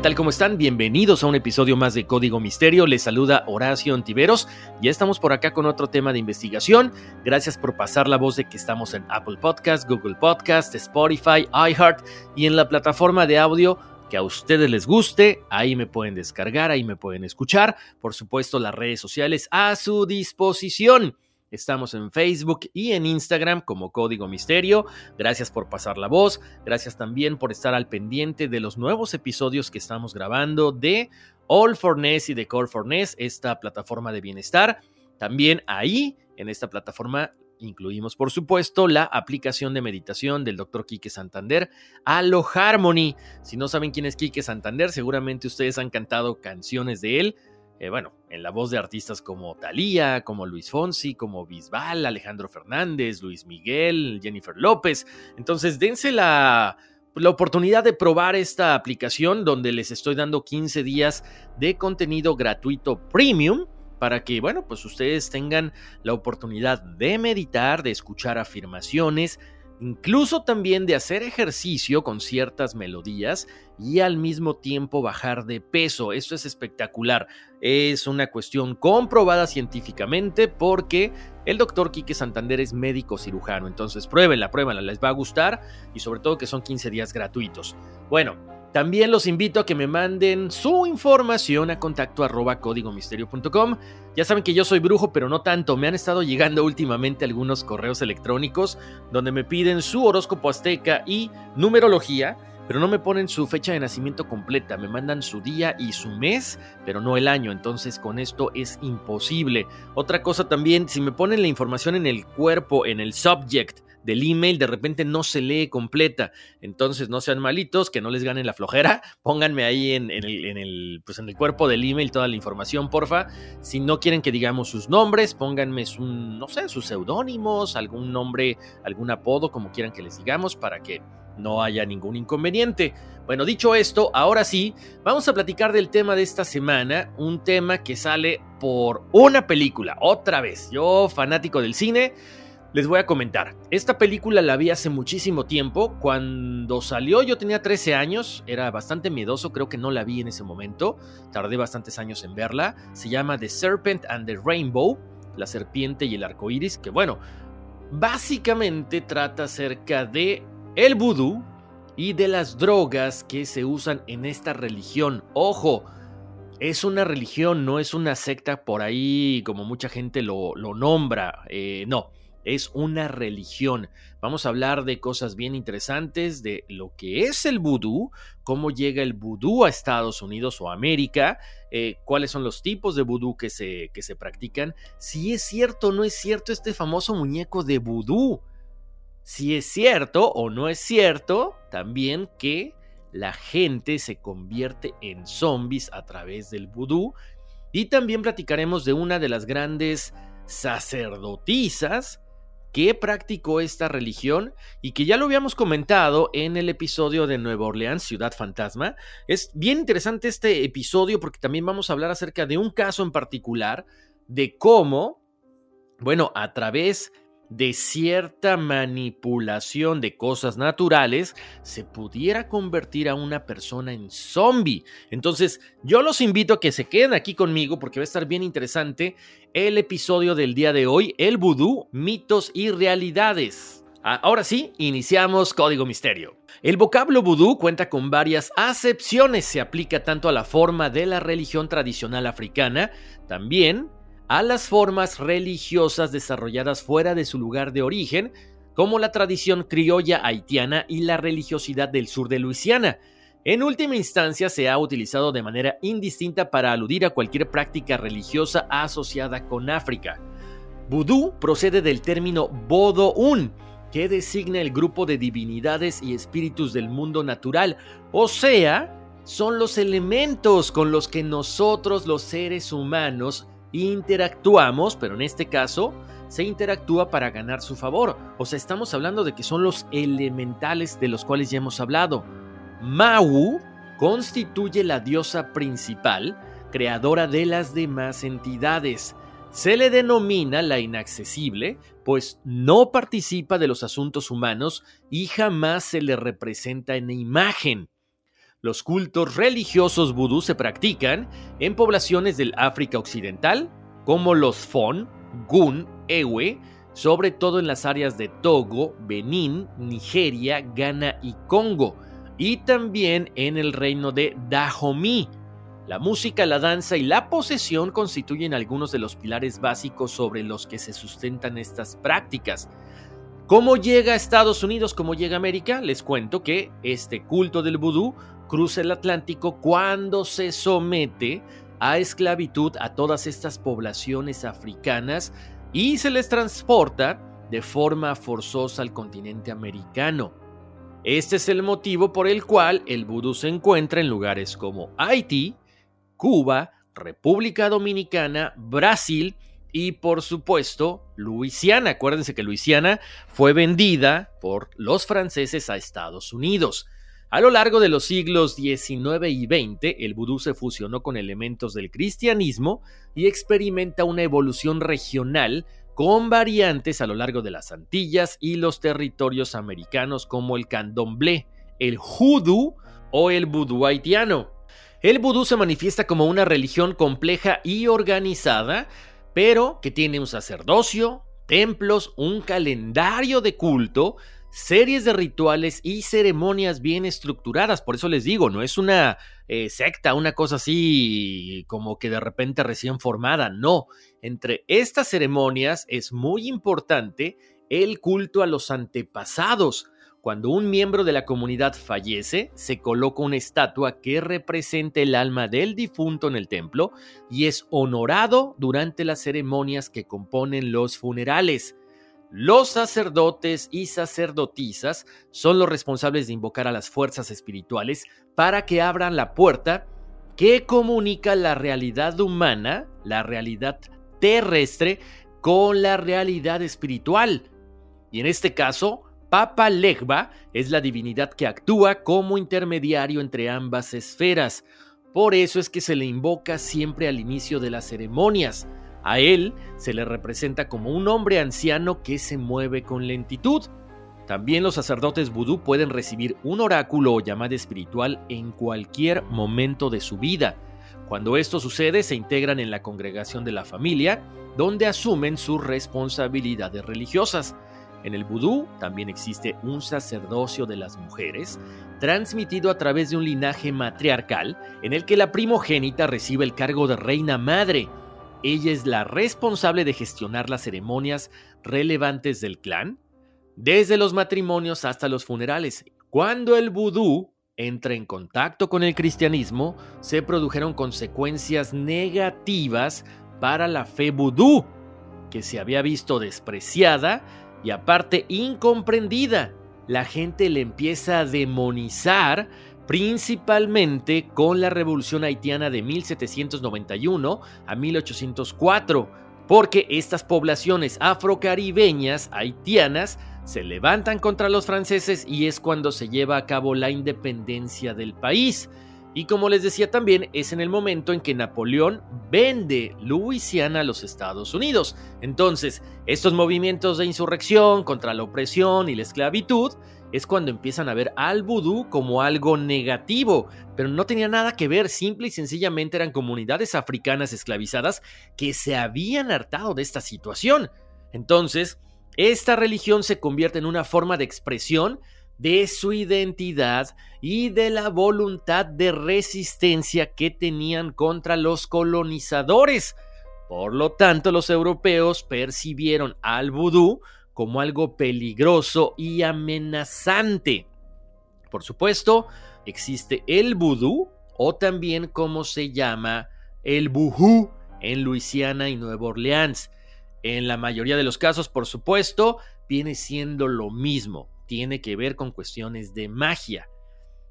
Tal? ¿Cómo están? Bienvenidos a un episodio más de Código Misterio. Les saluda Horacio Antiveros. Ya estamos por acá con otro tema de investigación. Gracias por pasar la voz de que estamos en Apple Podcast, Google Podcast, Spotify, iHeart y en la plataforma de audio que a ustedes les guste. Ahí me pueden descargar, ahí me pueden escuchar. Por supuesto, las redes sociales a su disposición. Estamos en Facebook y en Instagram como Código Misterio. Gracias por pasar la voz. Gracias también por estar al pendiente de los nuevos episodios que estamos grabando de All for Ness y de Core for Ness, esta plataforma de bienestar. También ahí, en esta plataforma, incluimos, por supuesto, la aplicación de meditación del Dr. Quique Santander, Alo Harmony. Si no saben quién es Quique Santander, seguramente ustedes han cantado canciones de él. Eh, bueno, en la voz de artistas como Thalía, como Luis Fonsi, como Bisbal, Alejandro Fernández, Luis Miguel, Jennifer López. Entonces, dense la, la oportunidad de probar esta aplicación donde les estoy dando 15 días de contenido gratuito premium para que, bueno, pues ustedes tengan la oportunidad de meditar, de escuchar afirmaciones, incluso también de hacer ejercicio con ciertas melodías y al mismo tiempo bajar de peso. Esto es espectacular. Es una cuestión comprobada científicamente porque el doctor Quique Santander es médico cirujano. Entonces pruébenla, pruébenla, les va a gustar y sobre todo que son 15 días gratuitos. Bueno, también los invito a que me manden su información a contacto arroba códigomisterio.com. Ya saben que yo soy brujo, pero no tanto. Me han estado llegando últimamente algunos correos electrónicos donde me piden su horóscopo azteca y numerología, pero no me ponen su fecha de nacimiento completa. Me mandan su día y su mes, pero no el año. Entonces con esto es imposible. Otra cosa también, si me ponen la información en el cuerpo, en el subject, del email de repente no se lee completa. Entonces no sean malitos, que no les ganen la flojera. Pónganme ahí en, el, pues en el cuerpo del email toda la información, porfa. Si no quieren que digamos sus nombres, pónganme su, no sé, sus seudónimos, algún nombre, algún apodo, como quieran que les digamos, para que no haya ningún inconveniente. Bueno, dicho esto, ahora sí, vamos a platicar del tema de esta semana, un tema que sale por una película, otra vez. Yo, fanático del cine, les voy a comentar. Esta película la vi hace muchísimo tiempo. Cuando salió yo tenía 13 años. Era bastante miedoso. Creo que no la vi en ese momento. Tardé bastantes años en verla. Se llama The Serpent and the Rainbow. La serpiente y el arco iris. Que bueno, básicamente trata acerca de el vudú y de las drogas que se usan en esta religión. Ojo. Es una religión, no es una secta por ahí como mucha gente lo, lo nombra. Eh, no, es una religión. Vamos a hablar de cosas bien interesantes, de lo que es el vudú, cómo llega el vudú a Estados Unidos o América, eh, cuáles son los tipos de vudú que se, que se practican, si es cierto o no es cierto este famoso muñeco de vudú, si es cierto o no es cierto también que la gente se convierte en zombies a través del vudú, y también platicaremos de una de las grandes sacerdotisas que practicó esta religión y que ya lo habíamos comentado en el episodio de Nueva Orleans, Ciudad Fantasma. Es bien interesante este episodio porque también vamos a hablar acerca de un caso en particular de cómo, bueno, a través de cierta manipulación de cosas naturales se pudiera convertir a una persona en zombie. Entonces, yo los invito a que se queden aquí conmigo porque va a estar bien interesante el episodio del día de hoy, el vudú, mitos y realidades. Ah, ahora sí, iniciamos Código Misterio. El vocablo vudú cuenta con varias acepciones, se aplica tanto a la forma de la religión tradicional africana, también a las formas religiosas desarrolladas fuera de su lugar de origen, como la tradición criolla haitiana y la religiosidad del sur de Luisiana. En última instancia, se ha utilizado de manera indistinta para aludir a cualquier práctica religiosa asociada con África. Vudú procede del término Bodoun, que designa el grupo de divinidades y espíritus del mundo natural, o sea, son los elementos con los que nosotros los seres humanos interactuamos, pero en este caso se interactúa para ganar su favor. O sea, estamos hablando de que son los elementales de los cuales ya hemos hablado. Mau constituye la diosa principal, creadora de las demás entidades. Se le denomina la inaccesible, pues no participa de los asuntos humanos y jamás se le representa en imagen. Los cultos religiosos vudú se practican en poblaciones del África Occidental, como los Fon, Gun, Ewe, sobre todo en las áreas de Togo, Benín, Nigeria, Ghana y Congo, y también en el reino de Dahomey. La música, la danza y la posesión constituyen algunos de los pilares básicos sobre los que se sustentan estas prácticas. ¿Cómo llega a Estados Unidos? ¿Cómo llega a América? Les cuento que este culto del vudú cruza el Atlántico cuando se somete a esclavitud a todas estas poblaciones africanas y se les transporta de forma forzosa al continente americano. Este es el motivo por el cual el vudú se encuentra en lugares como Haití, Cuba, República Dominicana, Brasil y por supuesto Luisiana. Acuérdense que Luisiana fue vendida por los franceses a Estados Unidos. A lo largo de los siglos XIX y XX, el vudú se fusionó con elementos del cristianismo y experimenta una evolución regional con variantes a lo largo de las Antillas y los territorios americanos como el candomblé, el hoodoo o el vudú haitiano. El vudú se manifiesta como una religión compleja y organizada, pero que tiene un sacerdocio, templos, un calendario de culto, series de rituales y ceremonias bien estructuradas. Por eso les digo, no es una eh, secta, una cosa así como que de repente recién formada. No, entre estas ceremonias es muy importante el culto a los antepasados. Cuando un miembro de la comunidad fallece, se coloca una estatua que represente el alma del difunto en el templo y es honorado durante las ceremonias que componen los funerales. Los sacerdotes y sacerdotisas son los responsables de invocar a las fuerzas espirituales para que abran la puerta que comunica la realidad humana, la realidad terrestre, con la realidad espiritual. Y en este caso, Papa Legba es la divinidad que actúa como intermediario entre ambas esferas. Por eso es que se le invoca siempre al inicio de las ceremonias. A él se le representa como un hombre anciano que se mueve con lentitud. También los sacerdotes vudú pueden recibir un oráculo o llamada espiritual en cualquier momento de su vida. Cuando esto sucede, se integran en la congregación de la familia, donde asumen sus responsabilidades religiosas. En el vudú también existe un sacerdocio de las mujeres, transmitido a través de un linaje matriarcal, en el que la primogénita recibe el cargo de reina madre ella es la responsable de gestionar las ceremonias relevantes del clan, desde los matrimonios hasta los funerales. Cuando el vudú entra en contacto con el cristianismo, se produjeron consecuencias negativas para la fe vudú, que se había visto despreciada y aparte incomprendida. La gente le empieza a demonizar principalmente con la Revolución Haitiana de 1791 a 1804, porque estas poblaciones afrocaribeñas haitianas se levantan contra los franceses y es cuando se lleva a cabo la independencia del país. Y como les decía también, es en el momento en que Napoleón vende Luisiana a los Estados Unidos. Entonces, estos movimientos de insurrección contra la opresión y la esclavitud es cuando empiezan a ver al vudú como algo negativo, pero no tenía nada que ver, simple y sencillamente eran comunidades africanas esclavizadas que se habían hartado de esta situación. Entonces, esta religión se convierte en una forma de expresión de su identidad y de la voluntad de resistencia que tenían contra los colonizadores. Por lo tanto, los europeos percibieron al vudú como algo peligroso y amenazante. Por supuesto, existe el vudú o también como se llama el bujú en Luisiana y Nueva Orleans. En la mayoría de los casos, por supuesto, viene siendo lo mismo tiene que ver con cuestiones de magia.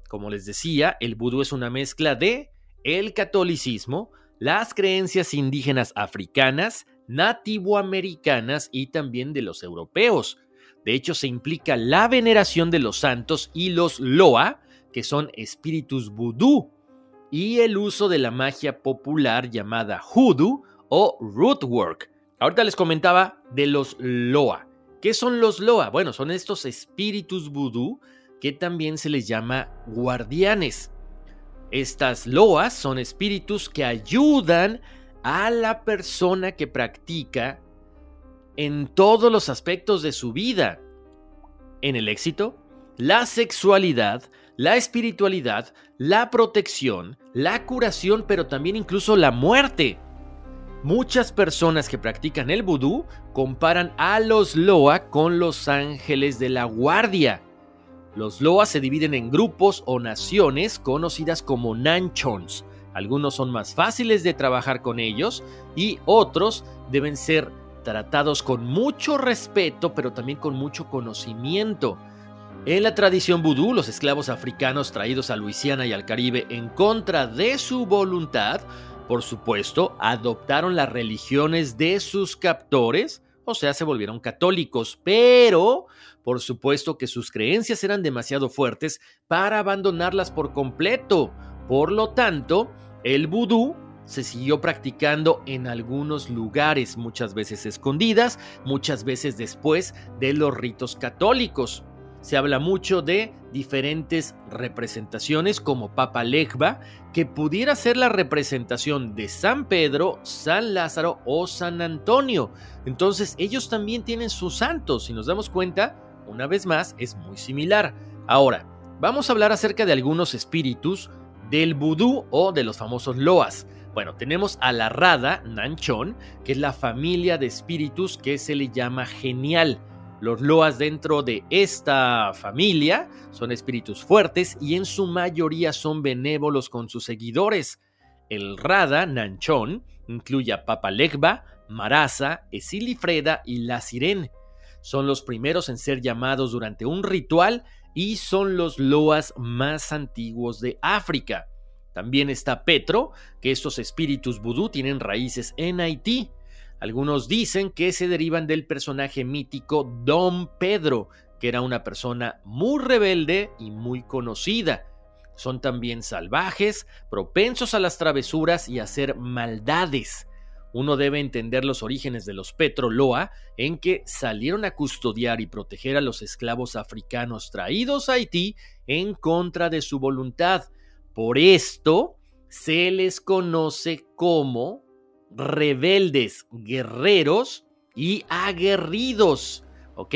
Como les decía, el vudú es una mezcla de el catolicismo, las creencias indígenas africanas, nativoamericanas y también de los europeos. De hecho, se implica la veneración de los santos y los loa, que son espíritus vudú, y el uso de la magia popular llamada hoodoo o rootwork. Ahorita les comentaba de los loa. ¿Qué son los Loa? Bueno, son estos espíritus vudú que también se les llama guardianes. Estas loas son espíritus que ayudan a la persona que practica en todos los aspectos de su vida. En el éxito, la sexualidad, la espiritualidad, la protección, la curación, pero también incluso la muerte. Muchas personas que practican el vudú comparan a los Loa con los ángeles de la guardia. Los Loa se dividen en grupos o naciones conocidas como Nanchons. Algunos son más fáciles de trabajar con ellos y otros deben ser tratados con mucho respeto, pero también con mucho conocimiento. En la tradición vudú, los esclavos africanos traídos a Luisiana y al Caribe en contra de su voluntad por supuesto, adoptaron las religiones de sus captores, o sea, se volvieron católicos, pero por supuesto que sus creencias eran demasiado fuertes para abandonarlas por completo. Por lo tanto, el vudú se siguió practicando en algunos lugares, muchas veces escondidas, muchas veces después de los ritos católicos. Se habla mucho de diferentes representaciones como Papa Legba, que pudiera ser la representación de San Pedro, San Lázaro o San Antonio. Entonces ellos también tienen sus santos. Si nos damos cuenta, una vez más, es muy similar. Ahora, vamos a hablar acerca de algunos espíritus del vudú o de los famosos loas. Bueno, tenemos a la Rada Nanchón, que es la familia de espíritus que se le llama genial. Los loas dentro de esta familia son espíritus fuertes y en su mayoría son benévolos con sus seguidores. El Rada Nanchón incluye a Papa Legba, Marasa, Esilifreda y la Siren. Son los primeros en ser llamados durante un ritual y son los loas más antiguos de África. También está Petro, que estos espíritus vudú tienen raíces en Haití. Algunos dicen que se derivan del personaje mítico Don Pedro, que era una persona muy rebelde y muy conocida. Son también salvajes, propensos a las travesuras y a hacer maldades. Uno debe entender los orígenes de los Petroloa en que salieron a custodiar y proteger a los esclavos africanos traídos a Haití en contra de su voluntad. Por esto se les conoce como rebeldes, guerreros y aguerridos. ¿Ok?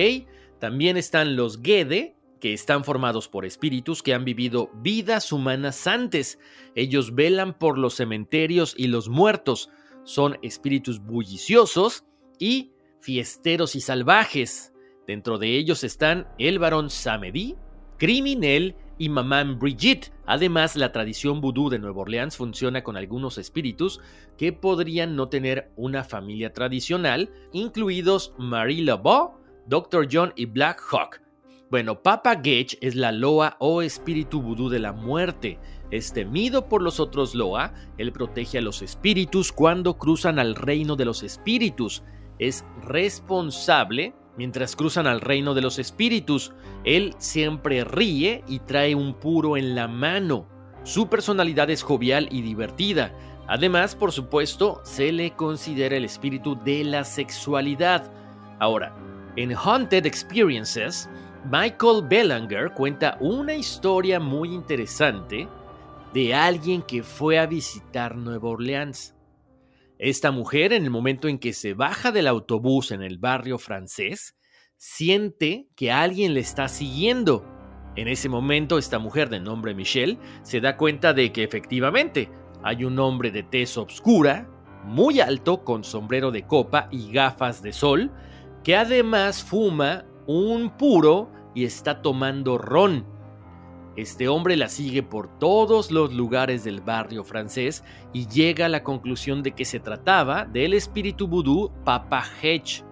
También están los Gede, que están formados por espíritus que han vivido vidas humanas antes. Ellos velan por los cementerios y los muertos. Son espíritus bulliciosos y fiesteros y salvajes. Dentro de ellos están el varón Samedi, Criminel y Mamán Brigitte. Además, la tradición vudú de Nueva Orleans funciona con algunos espíritus que podrían no tener una familia tradicional, incluidos Marie Laveau, Dr. John y Black Hawk. Bueno, Papa Gage es la Loa o espíritu vudú de la muerte. Es temido por los otros Loa, él protege a los espíritus cuando cruzan al reino de los espíritus. Es responsable mientras cruzan al reino de los espíritus. Él siempre ríe y trae un puro en la mano. Su personalidad es jovial y divertida. Además, por supuesto, se le considera el espíritu de la sexualidad. Ahora, en Haunted Experiences, Michael Bellanger cuenta una historia muy interesante de alguien que fue a visitar Nueva Orleans. Esta mujer, en el momento en que se baja del autobús en el barrio francés, siente que alguien le está siguiendo. En ese momento, esta mujer de nombre Michelle se da cuenta de que efectivamente hay un hombre de tez obscura, muy alto, con sombrero de copa y gafas de sol, que además fuma un puro y está tomando ron. Este hombre la sigue por todos los lugares del barrio francés y llega a la conclusión de que se trataba del espíritu vudú Papa Hedge.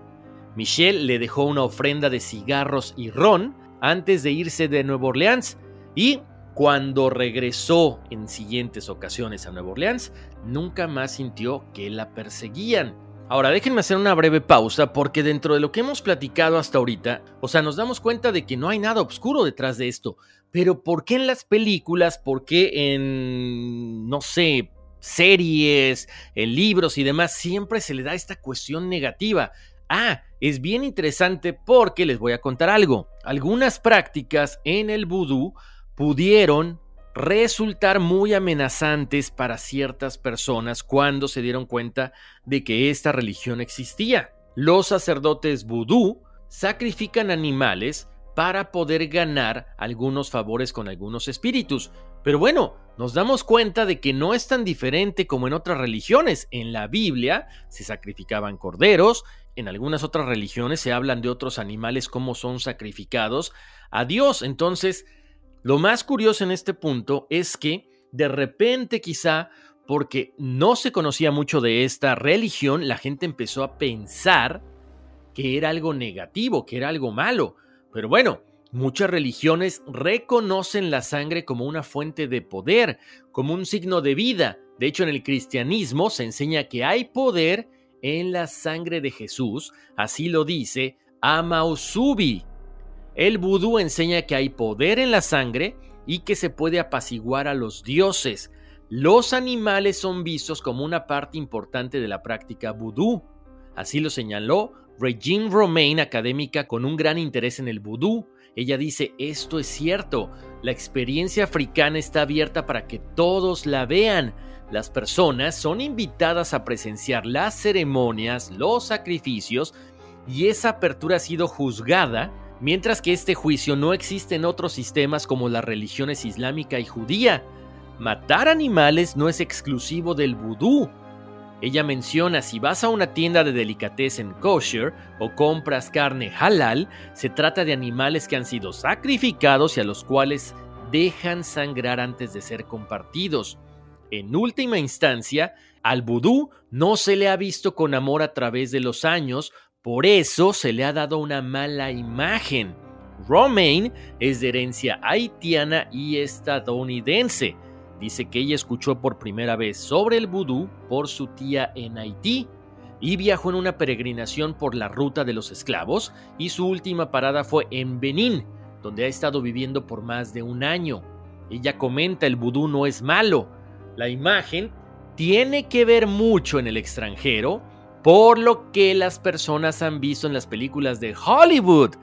Michelle le dejó una ofrenda de cigarros y ron antes de irse de Nueva Orleans y cuando regresó en siguientes ocasiones a Nueva Orleans, nunca más sintió que la perseguían. Ahora déjenme hacer una breve pausa porque dentro de lo que hemos platicado hasta ahorita, o sea, nos damos cuenta de que no hay nada oscuro detrás de esto. Pero ¿por qué en las películas? ¿Por qué en, no sé, series, en libros y demás siempre se le da esta cuestión negativa? Ah, es bien interesante porque les voy a contar algo. Algunas prácticas en el vudú pudieron resultar muy amenazantes para ciertas personas cuando se dieron cuenta de que esta religión existía. Los sacerdotes vudú sacrifican animales para poder ganar algunos favores con algunos espíritus. Pero bueno, nos damos cuenta de que no es tan diferente como en otras religiones. En la Biblia se sacrificaban corderos, en algunas otras religiones se hablan de otros animales como son sacrificados a Dios. Entonces, lo más curioso en este punto es que de repente quizá porque no se conocía mucho de esta religión, la gente empezó a pensar que era algo negativo, que era algo malo. Pero bueno, muchas religiones reconocen la sangre como una fuente de poder, como un signo de vida. De hecho, en el cristianismo se enseña que hay poder en la sangre de Jesús, así lo dice Amausubi, el vudú enseña que hay poder en la sangre y que se puede apaciguar a los dioses. Los animales son vistos como una parte importante de la práctica vudú. Así lo señaló Regine Romain, académica con un gran interés en el vudú. Ella dice, esto es cierto, la experiencia africana está abierta para que todos la vean. Las personas son invitadas a presenciar las ceremonias, los sacrificios, y esa apertura ha sido juzgada mientras que este juicio no existe en otros sistemas como las religiones islámica y judía. Matar animales no es exclusivo del vudú. Ella menciona si vas a una tienda de delicatessen kosher o compras carne halal, se trata de animales que han sido sacrificados y a los cuales dejan sangrar antes de ser compartidos. En última instancia, al vudú no se le ha visto con amor a través de los años por eso se le ha dado una mala imagen. Romaine es de herencia haitiana y estadounidense. Dice que ella escuchó por primera vez sobre el vudú por su tía en Haití y viajó en una peregrinación por la ruta de los esclavos y su última parada fue en Benín, donde ha estado viviendo por más de un año. Ella comenta el vudú no es malo. La imagen tiene que ver mucho en el extranjero por lo que las personas han visto en las películas de Hollywood.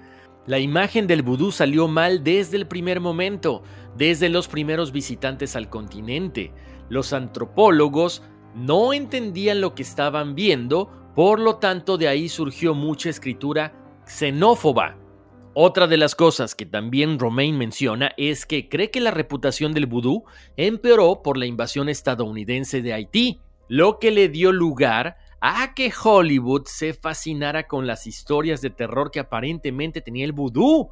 La imagen del vudú salió mal desde el primer momento, desde los primeros visitantes al continente. Los antropólogos no entendían lo que estaban viendo, por lo tanto de ahí surgió mucha escritura xenófoba. Otra de las cosas que también Romain menciona es que cree que la reputación del vudú empeoró por la invasión estadounidense de Haití, lo que le dio lugar a que Hollywood se fascinara con las historias de terror que aparentemente tenía el vudú.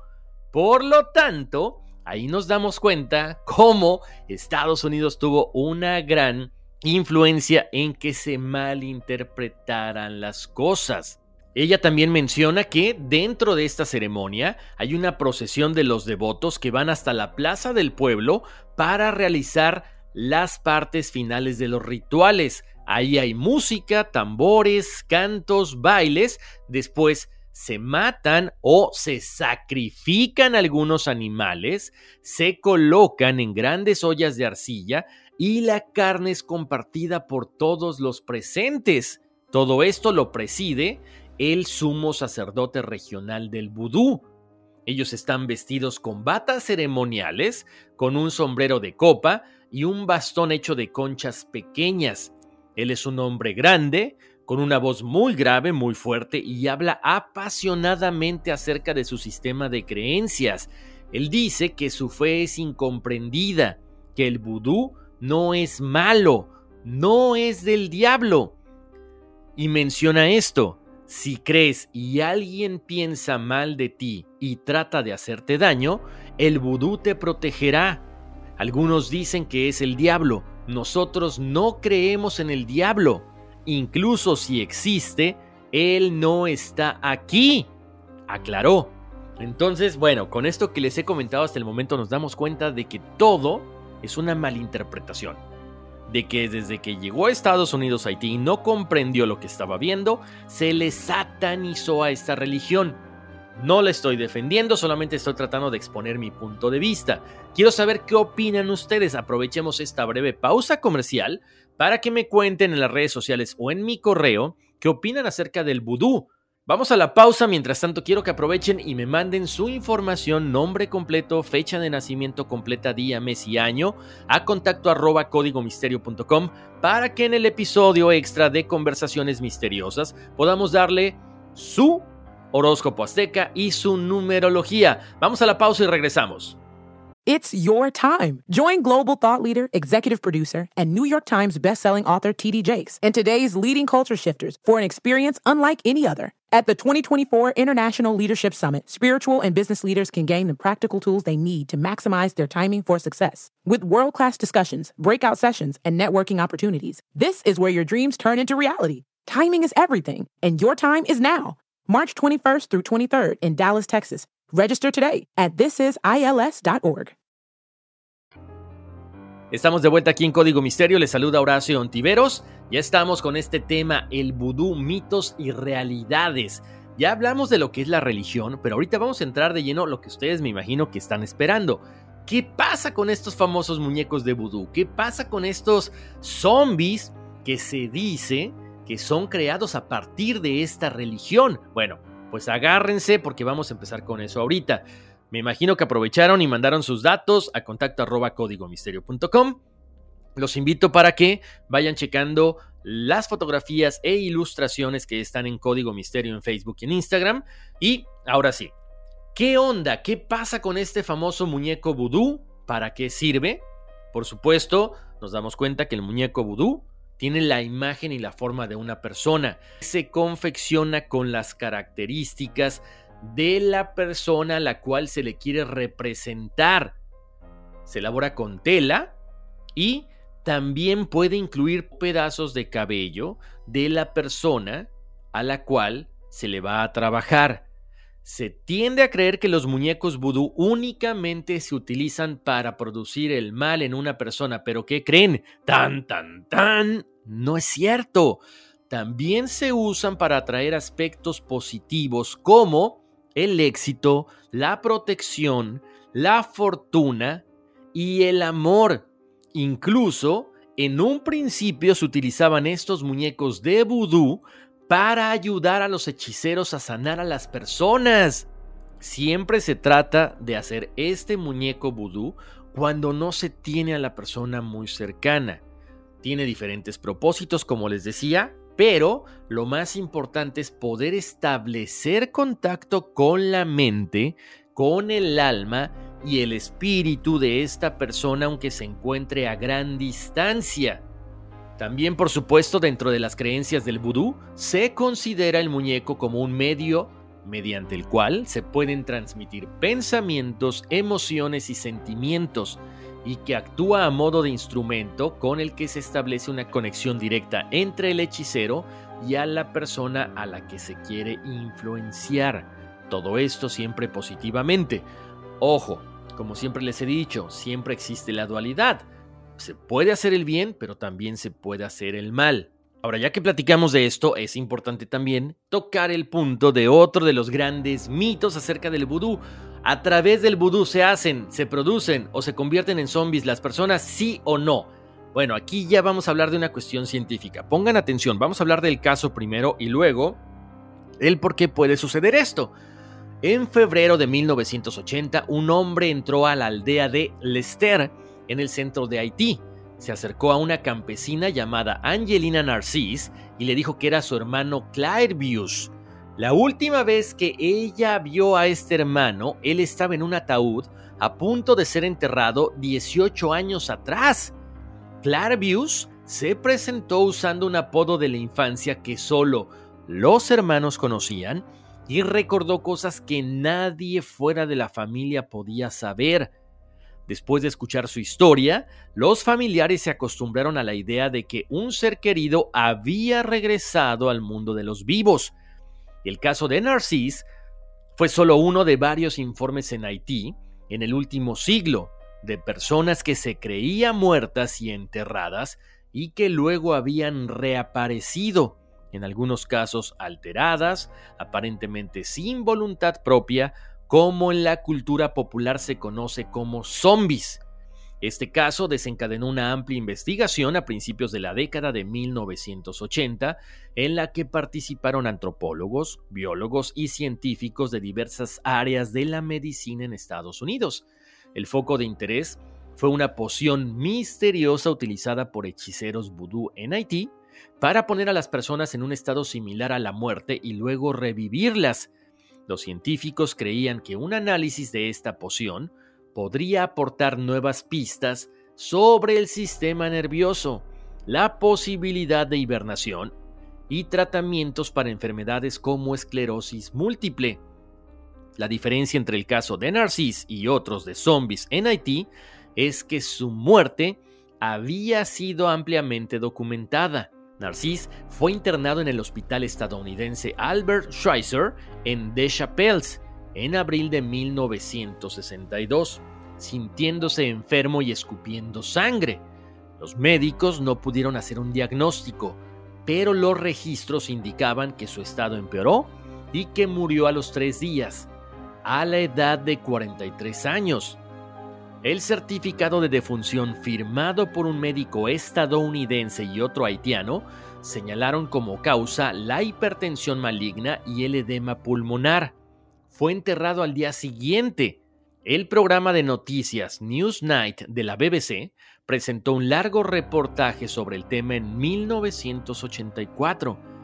Por lo tanto, ahí nos damos cuenta cómo Estados Unidos tuvo una gran influencia en que se malinterpretaran las cosas. Ella también menciona que dentro de esta ceremonia hay una procesión de los devotos que van hasta la plaza del pueblo para realizar las partes finales de los rituales. Ahí hay música, tambores, cantos, bailes. Después se matan o se sacrifican algunos animales, se colocan en grandes ollas de arcilla y la carne es compartida por todos los presentes. Todo esto lo preside el sumo sacerdote regional del vudú. Ellos están vestidos con batas ceremoniales, con un sombrero de copa y un bastón hecho de conchas pequeñas. Él es un hombre grande, con una voz muy grave, muy fuerte, y habla apasionadamente acerca de su sistema de creencias. Él dice que su fe es incomprendida, que el vudú no es malo, no es del diablo. Y menciona esto, si crees y alguien piensa mal de ti y trata de hacerte daño, el vudú te protegerá. Algunos dicen que es el diablo, nosotros no creemos en el diablo incluso si existe, Él no está aquí, aclaró. Entonces, bueno, con esto que les he comentado hasta el momento nos damos cuenta de que todo es una malinterpretación. De que desde que llegó a Estados Unidos Haití y no comprendió lo que estaba viendo, se le satanizó a esta religión. No la estoy defendiendo, solamente estoy tratando de exponer mi punto de vista. Quiero saber qué opinan ustedes. Aprovechemos esta breve pausa comercial para que me cuenten en las redes sociales o en mi correo qué opinan acerca del vudú. Vamos a la pausa, mientras tanto quiero que aprovechen y me manden su información, nombre completo, fecha de nacimiento completa, día, mes y año a contacto arroba códigomisterio.com para que en el episodio extra de Conversaciones Misteriosas podamos darle su horóscopo azteca y su numerología. Vamos a la pausa y regresamos. It's your time. Join global thought leader, executive producer, and New York Times bestselling author TD Jakes and today's leading culture shifters for an experience unlike any other. At the 2024 International Leadership Summit, spiritual and business leaders can gain the practical tools they need to maximize their timing for success. With world class discussions, breakout sessions, and networking opportunities, this is where your dreams turn into reality. Timing is everything, and your time is now. March 21st through 23rd in Dallas, Texas. Register today at thisisils.org. Estamos de vuelta aquí en Código Misterio. Les saluda Horacio Ontiveros. Ya estamos con este tema, el vudú, mitos y realidades. Ya hablamos de lo que es la religión, pero ahorita vamos a entrar de lleno lo que ustedes me imagino que están esperando. ¿Qué pasa con estos famosos muñecos de vudú? ¿Qué pasa con estos zombies que se dice que son creados a partir de esta religión? Bueno, pues agárrense porque vamos a empezar con eso ahorita. Me imagino que aprovecharon y mandaron sus datos a contacto arroba. Los invito para que vayan checando las fotografías e ilustraciones que están en Código Misterio en Facebook y en Instagram. Y ahora sí, ¿qué onda? ¿Qué pasa con este famoso muñeco vudú? ¿Para qué sirve? Por supuesto, nos damos cuenta que el muñeco vudú tiene la imagen y la forma de una persona. Se confecciona con las características de la persona a la cual se le quiere representar. Se elabora con tela y también puede incluir pedazos de cabello de la persona a la cual se le va a trabajar. Se tiende a creer que los muñecos vudú únicamente se utilizan para producir el mal en una persona, pero ¿qué creen? Tan, tan, tan. No es cierto. También se usan para atraer aspectos positivos como el éxito, la protección, la fortuna y el amor. Incluso en un principio se utilizaban estos muñecos de vudú para ayudar a los hechiceros a sanar a las personas. Siempre se trata de hacer este muñeco vudú cuando no se tiene a la persona muy cercana. Tiene diferentes propósitos, como les decía, pero lo más importante es poder establecer contacto con la mente, con el alma y el espíritu de esta persona aunque se encuentre a gran distancia. También, por supuesto, dentro de las creencias del vudú, se considera el muñeco como un medio mediante el cual se pueden transmitir pensamientos, emociones y sentimientos, y que actúa a modo de instrumento con el que se establece una conexión directa entre el hechicero y a la persona a la que se quiere influenciar. Todo esto siempre positivamente. Ojo, como siempre les he dicho, siempre existe la dualidad. Se puede hacer el bien, pero también se puede hacer el mal. Ahora, ya que platicamos de esto, es importante también tocar el punto de otro de los grandes mitos acerca del vudú. ¿A través del vudú se hacen, se producen o se convierten en zombies las personas, sí o no? Bueno, aquí ya vamos a hablar de una cuestión científica. Pongan atención, vamos a hablar del caso primero y luego el por qué puede suceder esto. En febrero de 1980, un hombre entró a la aldea de Lester, en el centro de Haití. Se acercó a una campesina llamada Angelina Narcisse y le dijo que era su hermano Clairvius. La última vez que ella vio a este hermano, él estaba en un ataúd a punto de ser enterrado 18 años atrás. Clarvius se presentó usando un apodo de la infancia que solo los hermanos conocían y recordó cosas que nadie fuera de la familia podía saber. Después de escuchar su historia, los familiares se acostumbraron a la idea de que un ser querido había regresado al mundo de los vivos. El caso de Narcisse fue solo uno de varios informes en Haití en el último siglo, de personas que se creían muertas y enterradas y que luego habían reaparecido, en algunos casos alteradas, aparentemente sin voluntad propia, como en la cultura popular se conoce como zombies. Este caso desencadenó una amplia investigación a principios de la década de 1980, en la que participaron antropólogos, biólogos y científicos de diversas áreas de la medicina en Estados Unidos. El foco de interés fue una poción misteriosa utilizada por hechiceros vudú en Haití para poner a las personas en un estado similar a la muerte y luego revivirlas. Los científicos creían que un análisis de esta poción podría aportar nuevas pistas sobre el sistema nervioso, la posibilidad de hibernación y tratamientos para enfermedades como esclerosis múltiple. La diferencia entre el caso de Narcisse y otros de zombies en Haití es que su muerte había sido ampliamente documentada. Narcisse fue internado en el hospital estadounidense Albert Schweitzer en Deschapelles en abril de 1962, sintiéndose enfermo y escupiendo sangre. Los médicos no pudieron hacer un diagnóstico, pero los registros indicaban que su estado empeoró y que murió a los tres días a la edad de 43 años. El certificado de defunción firmado por un médico estadounidense y otro haitiano señalaron como causa la hipertensión maligna y el edema pulmonar. Fue enterrado al día siguiente. El programa de noticias Newsnight de la BBC presentó un largo reportaje sobre el tema en 1984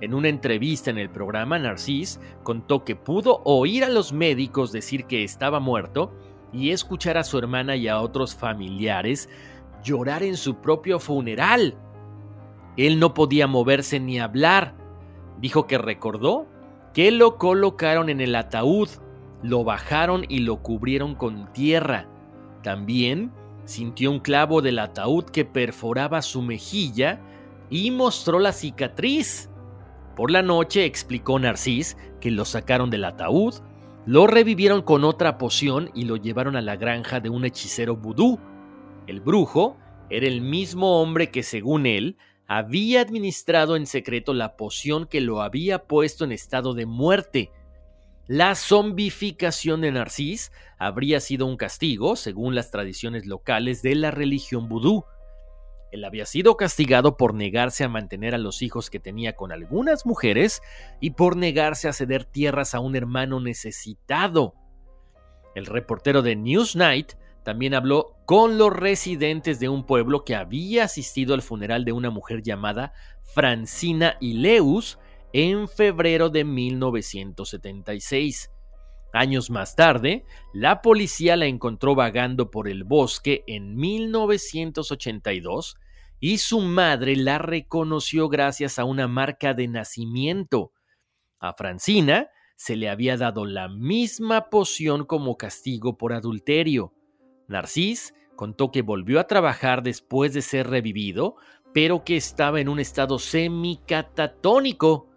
en una entrevista en el programa, Narcís contó que pudo oír a los médicos decir que estaba muerto y escuchar a su hermana y a otros familiares llorar en su propio funeral. Él no podía moverse ni hablar. Dijo que recordó que lo colocaron en el ataúd, lo bajaron y lo cubrieron con tierra. También sintió un clavo del ataúd que perforaba su mejilla y mostró la cicatriz. Por la noche explicó Narcís que lo sacaron del ataúd, lo revivieron con otra poción y lo llevaron a la granja de un hechicero vudú. El brujo era el mismo hombre que, según él, había administrado en secreto la poción que lo había puesto en estado de muerte. La zombificación de Narcís habría sido un castigo, según las tradiciones locales de la religión vudú. Él había sido castigado por negarse a mantener a los hijos que tenía con algunas mujeres y por negarse a ceder tierras a un hermano necesitado. El reportero de Newsnight también habló con los residentes de un pueblo que había asistido al funeral de una mujer llamada Francina Ileus en febrero de 1976. Años más tarde, la policía la encontró vagando por el bosque en 1982 y su madre la reconoció gracias a una marca de nacimiento. A Francina se le había dado la misma poción como castigo por adulterio. Narcís contó que volvió a trabajar después de ser revivido pero que estaba en un estado semicatatónico.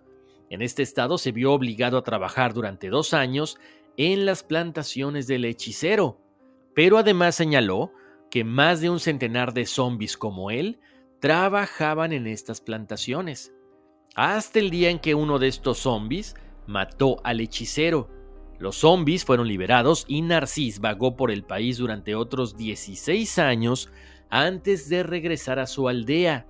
En este estado se vio obligado a trabajar durante dos años en las plantaciones del hechicero, pero además señaló que más de un centenar de zombies como él trabajaban en estas plantaciones, hasta el día en que uno de estos zombies mató al hechicero. Los zombies fueron liberados y Narcís vagó por el país durante otros 16 años antes de regresar a su aldea.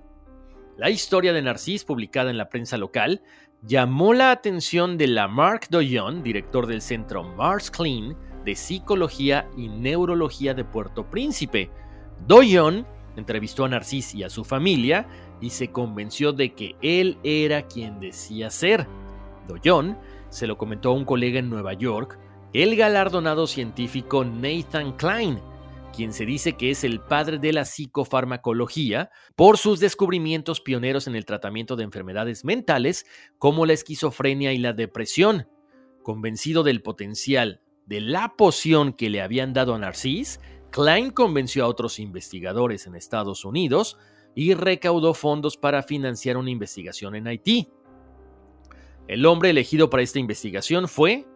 La historia de Narcís, publicada en la prensa local, llamó la atención de Lamarck Doyon, director del centro Mars Clean de Psicología y Neurología de Puerto Príncipe. Doyon entrevistó a Narcís y a su familia y se convenció de que él era quien decía ser. Doyon se lo comentó a un colega en Nueva York, el galardonado científico Nathan Klein, quien se dice que es el padre de la psicofarmacología por sus descubrimientos pioneros en el tratamiento de enfermedades mentales como la esquizofrenia y la depresión. Convencido del potencial de la poción que le habían dado a Narcís, Klein convenció a otros investigadores en Estados Unidos y recaudó fondos para financiar una investigación en Haití. El hombre elegido para esta investigación fue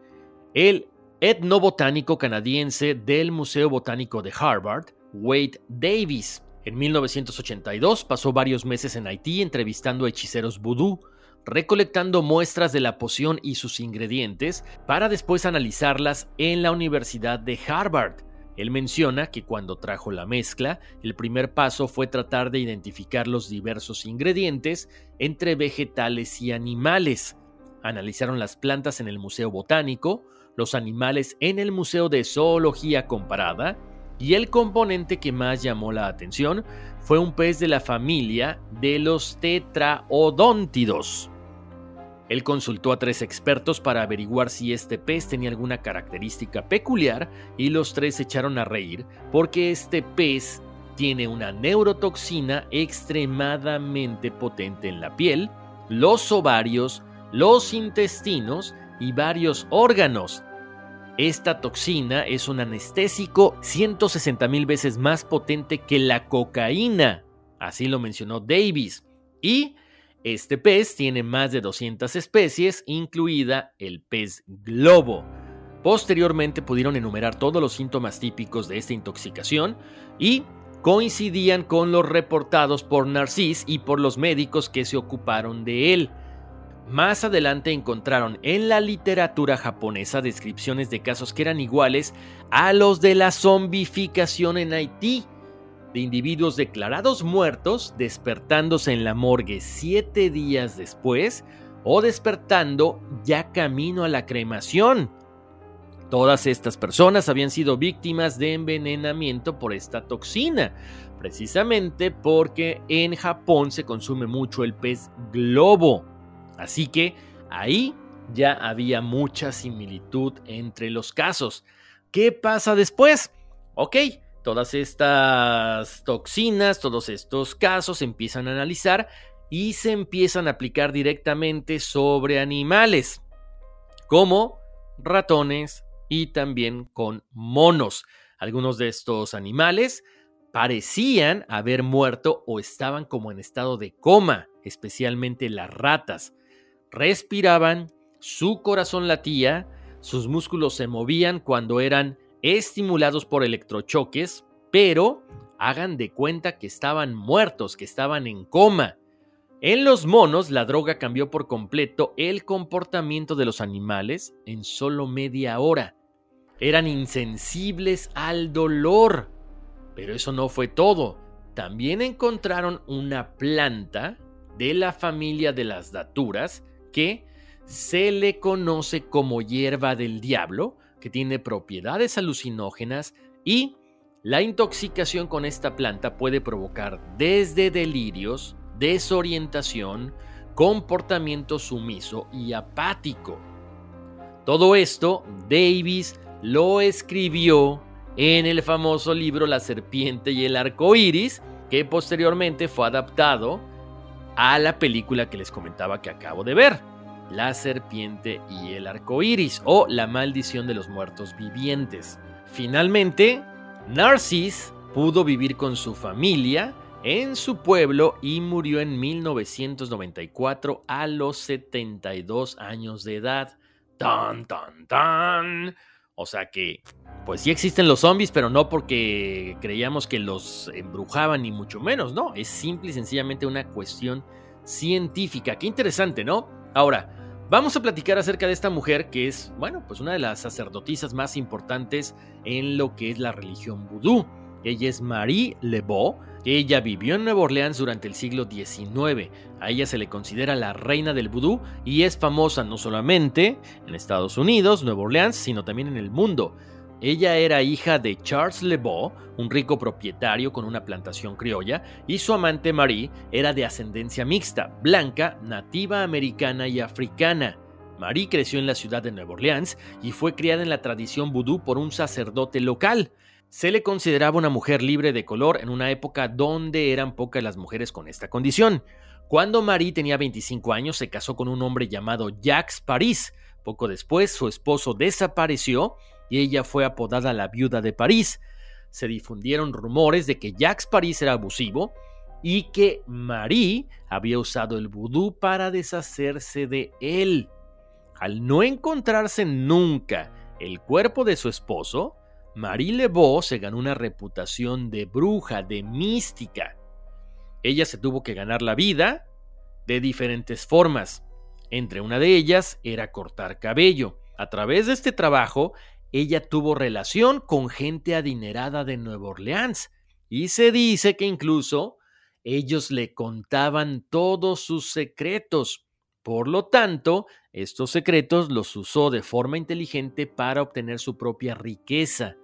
el etnobotánico canadiense del Museo Botánico de Harvard, Wade Davis. En 1982 pasó varios meses en Haití entrevistando a hechiceros vudú, recolectando muestras de la poción y sus ingredientes para después analizarlas en la Universidad de Harvard. Él menciona que cuando trajo la mezcla, el primer paso fue tratar de identificar los diversos ingredientes entre vegetales y animales. Analizaron las plantas en el Museo Botánico, los animales en el Museo de Zoología Comparada y el componente que más llamó la atención fue un pez de la familia de los tetraodóntidos. Él consultó a tres expertos para averiguar si este pez tenía alguna característica peculiar y los tres se echaron a reír porque este pez tiene una neurotoxina extremadamente potente en la piel, los ovarios, los intestinos y varios órganos. Esta toxina es un anestésico 160 mil veces más potente que la cocaína, así lo mencionó Davis, y este pez tiene más de 200 especies, incluida el pez globo. Posteriormente pudieron enumerar todos los síntomas típicos de esta intoxicación y coincidían con los reportados por Narcís y por los médicos que se ocuparon de él. Más adelante encontraron en la literatura japonesa descripciones de casos que eran iguales a los de la zombificación en Haití, de individuos declarados muertos despertándose en la morgue siete días después o despertando ya camino a la cremación. Todas estas personas habían sido víctimas de envenenamiento por esta toxina, precisamente porque en Japón se consume mucho el pez globo Así que ahí ya había mucha similitud entre los casos. ¿Qué pasa después? Ok, todas estas toxinas, todos estos casos se empiezan a analizar y se empiezan a aplicar directamente sobre animales, como ratones y también con monos. Algunos de estos animales parecían haber muerto o estaban como en estado de coma, especialmente las ratas respiraban, su corazón latía, sus músculos se movían cuando eran estimulados por electrochoques, pero hagan de cuenta que estaban muertos, que estaban en coma. En los monos la droga cambió por completo el comportamiento de los animales en solo media hora. Eran insensibles al dolor. Pero eso no fue todo. También encontraron una planta de la familia de las daturas que se le conoce como hierba del diablo, que tiene propiedades alucinógenas y la intoxicación con esta planta puede provocar desde delirios, desorientación, comportamiento sumiso y apático. Todo esto Davis lo escribió en el famoso libro La serpiente y el arco iris, que posteriormente fue adaptado a la película que les comentaba que acabo de ver, La serpiente y el arco iris o La maldición de los muertos vivientes. Finalmente, Narcis pudo vivir con su familia en su pueblo y murió en 1994 a los 72 años de edad. ¡Tan, tan, tan! O sea que, pues sí existen los zombies, pero no porque creíamos que los embrujaban, ni mucho menos, no. Es simple y sencillamente una cuestión científica. Qué interesante, ¿no? Ahora, vamos a platicar acerca de esta mujer que es, bueno, pues una de las sacerdotisas más importantes en lo que es la religión vudú. Ella es Marie Lebeau. Ella vivió en Nueva Orleans durante el siglo XIX. A ella se le considera la reina del vudú y es famosa no solamente en Estados Unidos, Nueva Orleans, sino también en el mundo. Ella era hija de Charles Lebeau, un rico propietario con una plantación criolla, y su amante Marie era de ascendencia mixta, blanca, nativa americana y africana. Marie creció en la ciudad de Nueva Orleans y fue criada en la tradición vudú por un sacerdote local. Se le consideraba una mujer libre de color en una época donde eran pocas las mujeres con esta condición. Cuando Marie tenía 25 años se casó con un hombre llamado Jacques Paris. Poco después su esposo desapareció y ella fue apodada la viuda de París. Se difundieron rumores de que Jacques Paris era abusivo y que Marie había usado el vudú para deshacerse de él. Al no encontrarse nunca el cuerpo de su esposo, Marie Lebeau se ganó una reputación de bruja, de mística. Ella se tuvo que ganar la vida de diferentes formas. Entre una de ellas era cortar cabello. A través de este trabajo, ella tuvo relación con gente adinerada de Nueva Orleans y se dice que incluso ellos le contaban todos sus secretos. Por lo tanto, estos secretos los usó de forma inteligente para obtener su propia riqueza.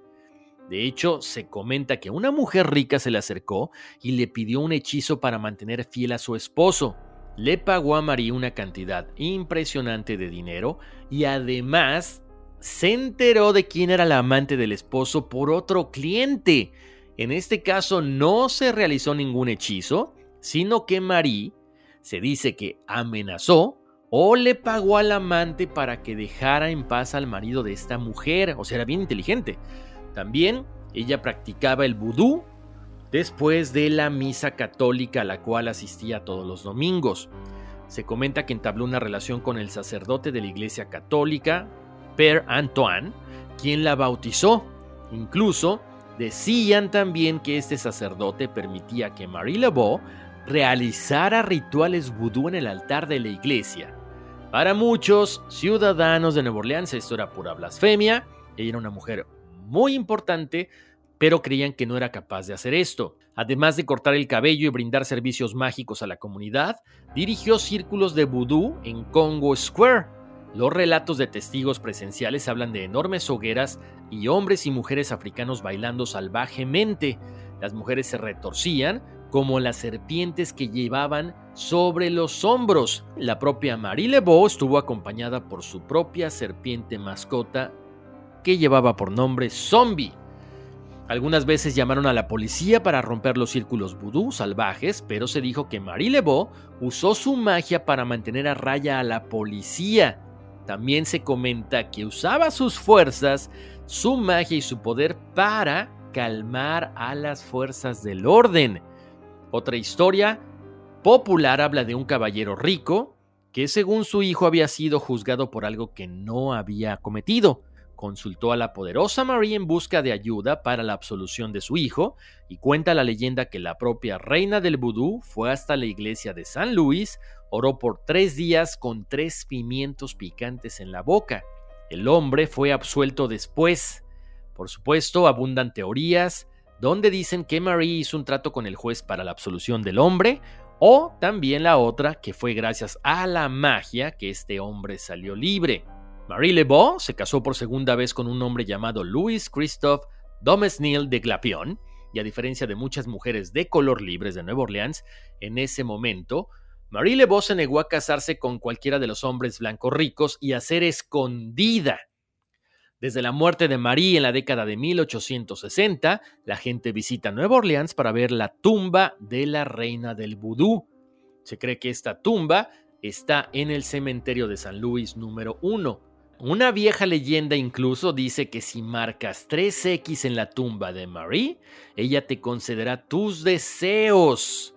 De hecho, se comenta que una mujer rica se le acercó y le pidió un hechizo para mantener fiel a su esposo. Le pagó a María una cantidad impresionante de dinero y además se enteró de quién era la amante del esposo por otro cliente. En este caso no se realizó ningún hechizo, sino que Marie se dice que amenazó o le pagó al amante para que dejara en paz al marido de esta mujer. O sea, era bien inteligente. También ella practicaba el vudú después de la misa católica a la cual asistía todos los domingos. Se comenta que entabló una relación con el sacerdote de la Iglesia Católica, Père Antoine, quien la bautizó. Incluso decían también que este sacerdote permitía que Marie Laveau realizara rituales vudú en el altar de la iglesia. Para muchos ciudadanos de Nueva Orleans esto era pura blasfemia. Ella era una mujer muy importante, pero creían que no era capaz de hacer esto. Además de cortar el cabello y brindar servicios mágicos a la comunidad, dirigió círculos de vudú en Congo Square. Los relatos de testigos presenciales hablan de enormes hogueras y hombres y mujeres africanos bailando salvajemente. Las mujeres se retorcían como las serpientes que llevaban sobre los hombros. La propia Marie Lebeau estuvo acompañada por su propia serpiente mascota que llevaba por nombre Zombie. Algunas veces llamaron a la policía para romper los círculos vudú salvajes, pero se dijo que Marie Lebeau usó su magia para mantener a raya a la policía. También se comenta que usaba sus fuerzas, su magia y su poder para calmar a las fuerzas del orden. Otra historia popular habla de un caballero rico que según su hijo había sido juzgado por algo que no había cometido consultó a la poderosa Marie en busca de ayuda para la absolución de su hijo, y cuenta la leyenda que la propia reina del vudú fue hasta la iglesia de San Luis, oró por tres días con tres pimientos picantes en la boca. El hombre fue absuelto después. Por supuesto, abundan teorías donde dicen que Marie hizo un trato con el juez para la absolución del hombre, o también la otra que fue gracias a la magia que este hombre salió libre. Marie Lebeau se casó por segunda vez con un hombre llamado Louis Christophe Domesnil de Glapion, y a diferencia de muchas mujeres de color libres de Nueva Orleans, en ese momento, Marie Lebeau se negó a casarse con cualquiera de los hombres blancos ricos y a ser escondida. Desde la muerte de Marie en la década de 1860, la gente visita Nueva Orleans para ver la tumba de la reina del vudú. Se cree que esta tumba está en el cementerio de San Luis número 1. Una vieja leyenda incluso dice que si marcas 3X en la tumba de Marie, ella te concederá tus deseos.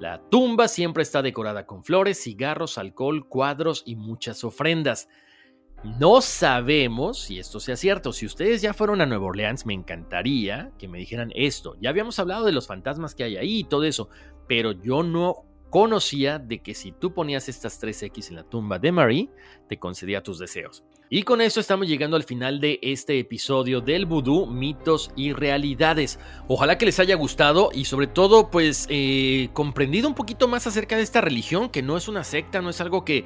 La tumba siempre está decorada con flores, cigarros, alcohol, cuadros y muchas ofrendas. No sabemos si esto sea cierto. Si ustedes ya fueron a Nueva Orleans, me encantaría que me dijeran esto. Ya habíamos hablado de los fantasmas que hay ahí y todo eso, pero yo no conocía de que si tú ponías estas tres X en la tumba de Marie, te concedía tus deseos. Y con esto estamos llegando al final de este episodio del vudú, mitos y realidades. Ojalá que les haya gustado y sobre todo pues eh, comprendido un poquito más acerca de esta religión, que no es una secta, no es algo que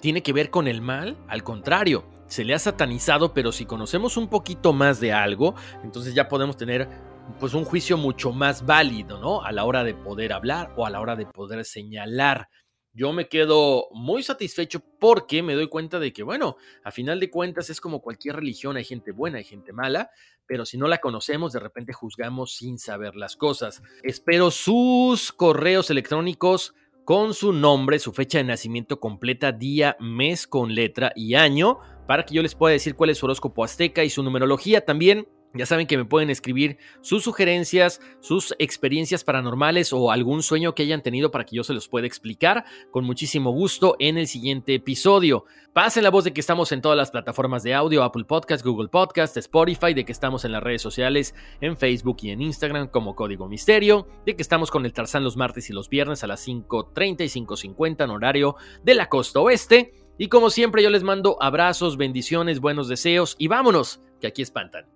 tiene que ver con el mal, al contrario, se le ha satanizado, pero si conocemos un poquito más de algo, entonces ya podemos tener pues un juicio mucho más válido, ¿no? A la hora de poder hablar o a la hora de poder señalar. Yo me quedo muy satisfecho porque me doy cuenta de que, bueno, a final de cuentas es como cualquier religión, hay gente buena, hay gente mala, pero si no la conocemos, de repente juzgamos sin saber las cosas. Espero sus correos electrónicos con su nombre, su fecha de nacimiento completa, día, mes con letra y año, para que yo les pueda decir cuál es su horóscopo azteca y su numerología también. Ya saben que me pueden escribir sus sugerencias, sus experiencias paranormales o algún sueño que hayan tenido para que yo se los pueda explicar con muchísimo gusto en el siguiente episodio. Pasen la voz de que estamos en todas las plataformas de audio, Apple Podcast, Google Podcast, Spotify, de que estamos en las redes sociales, en Facebook y en Instagram como Código Misterio, de que estamos con el Tarzán los martes y los viernes a las 5.30 y 5.50 en horario de la costa oeste. Y como siempre yo les mando abrazos, bendiciones, buenos deseos y vámonos, que aquí espantan.